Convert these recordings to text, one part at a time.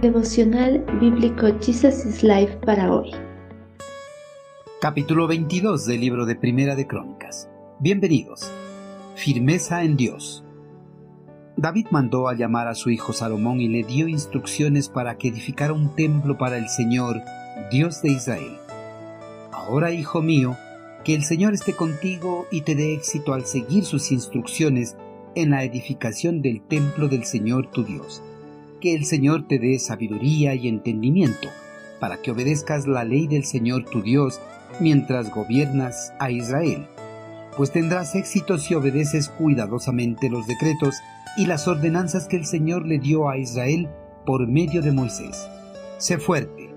Devocional Bíblico Jesus is Life para hoy. Capítulo 22 del libro de Primera de Crónicas. Bienvenidos. Firmeza en Dios. David mandó a llamar a su hijo Salomón y le dio instrucciones para que edificara un templo para el Señor, Dios de Israel. Ahora, hijo mío, que el Señor esté contigo y te dé éxito al seguir sus instrucciones en la edificación del templo del Señor tu Dios. Que el Señor te dé sabiduría y entendimiento para que obedezcas la ley del Señor tu Dios mientras gobiernas a Israel, pues tendrás éxito si obedeces cuidadosamente los decretos y las ordenanzas que el Señor le dio a Israel por medio de Moisés. Sé fuerte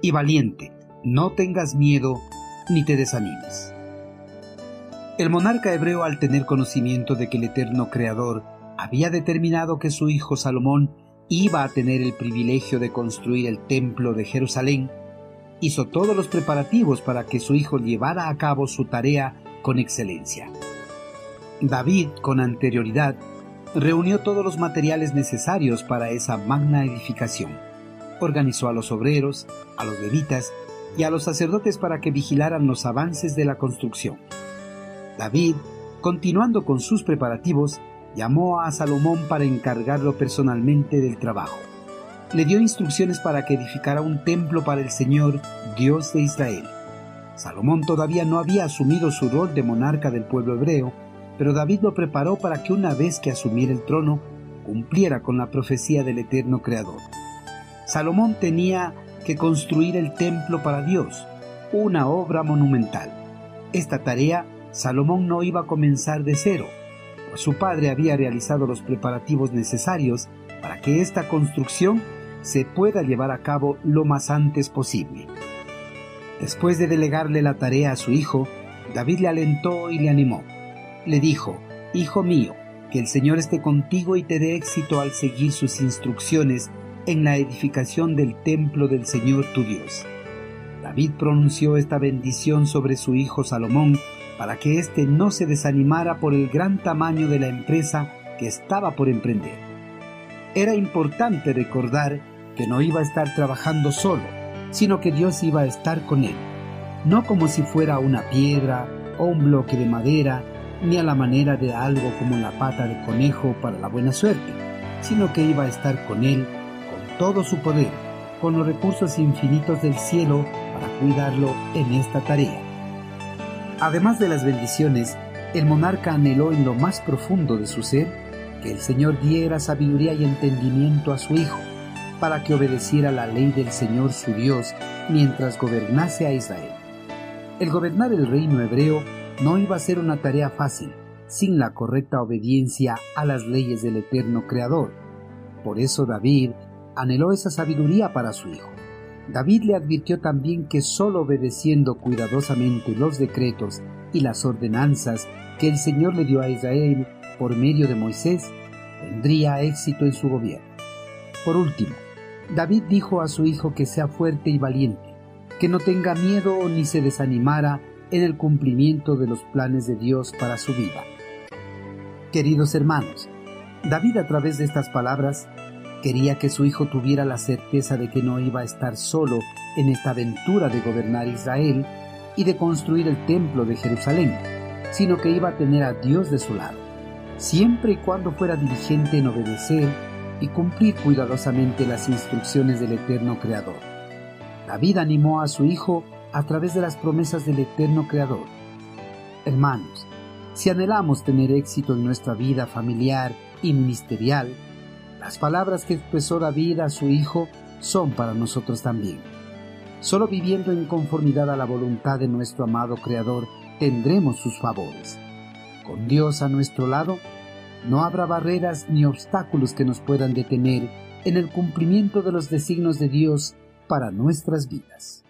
y valiente, no tengas miedo ni te desanimes. El monarca hebreo al tener conocimiento de que el eterno Creador había determinado que su hijo Salomón iba a tener el privilegio de construir el templo de Jerusalén, hizo todos los preparativos para que su hijo llevara a cabo su tarea con excelencia. David, con anterioridad, reunió todos los materiales necesarios para esa magna edificación. Organizó a los obreros, a los levitas y a los sacerdotes para que vigilaran los avances de la construcción. David, continuando con sus preparativos, llamó a Salomón para encargarlo personalmente del trabajo. Le dio instrucciones para que edificara un templo para el Señor, Dios de Israel. Salomón todavía no había asumido su rol de monarca del pueblo hebreo, pero David lo preparó para que una vez que asumiera el trono, cumpliera con la profecía del eterno Creador. Salomón tenía que construir el templo para Dios, una obra monumental. Esta tarea Salomón no iba a comenzar de cero, su padre había realizado los preparativos necesarios para que esta construcción se pueda llevar a cabo lo más antes posible. Después de delegarle la tarea a su hijo, David le alentó y le animó. Le dijo, Hijo mío, que el Señor esté contigo y te dé éxito al seguir sus instrucciones en la edificación del templo del Señor tu Dios. David pronunció esta bendición sobre su hijo Salomón para que éste no se desanimara por el gran tamaño de la empresa que estaba por emprender. Era importante recordar que no iba a estar trabajando solo, sino que Dios iba a estar con él, no como si fuera una piedra o un bloque de madera, ni a la manera de algo como la pata de conejo para la buena suerte, sino que iba a estar con él todo su poder, con los recursos infinitos del cielo para cuidarlo en esta tarea. Además de las bendiciones, el monarca anheló en lo más profundo de su ser que el Señor diera sabiduría y entendimiento a su hijo, para que obedeciera la ley del Señor su Dios mientras gobernase a Israel. El gobernar el reino hebreo no iba a ser una tarea fácil, sin la correcta obediencia a las leyes del eterno Creador. Por eso David anheló esa sabiduría para su hijo. David le advirtió también que sólo obedeciendo cuidadosamente los decretos y las ordenanzas que el Señor le dio a Israel por medio de Moisés, tendría éxito en su gobierno. Por último, David dijo a su hijo que sea fuerte y valiente, que no tenga miedo ni se desanimara en el cumplimiento de los planes de Dios para su vida. Queridos hermanos, David a través de estas palabras Quería que su hijo tuviera la certeza de que no iba a estar solo en esta aventura de gobernar Israel y de construir el templo de Jerusalén, sino que iba a tener a Dios de su lado, siempre y cuando fuera diligente en obedecer y cumplir cuidadosamente las instrucciones del eterno Creador. David animó a su hijo a través de las promesas del eterno Creador. Hermanos, si anhelamos tener éxito en nuestra vida familiar y ministerial, las palabras que expresó David a su hijo son para nosotros también. Solo viviendo en conformidad a la voluntad de nuestro amado Creador tendremos sus favores. Con Dios a nuestro lado, no habrá barreras ni obstáculos que nos puedan detener en el cumplimiento de los designios de Dios para nuestras vidas.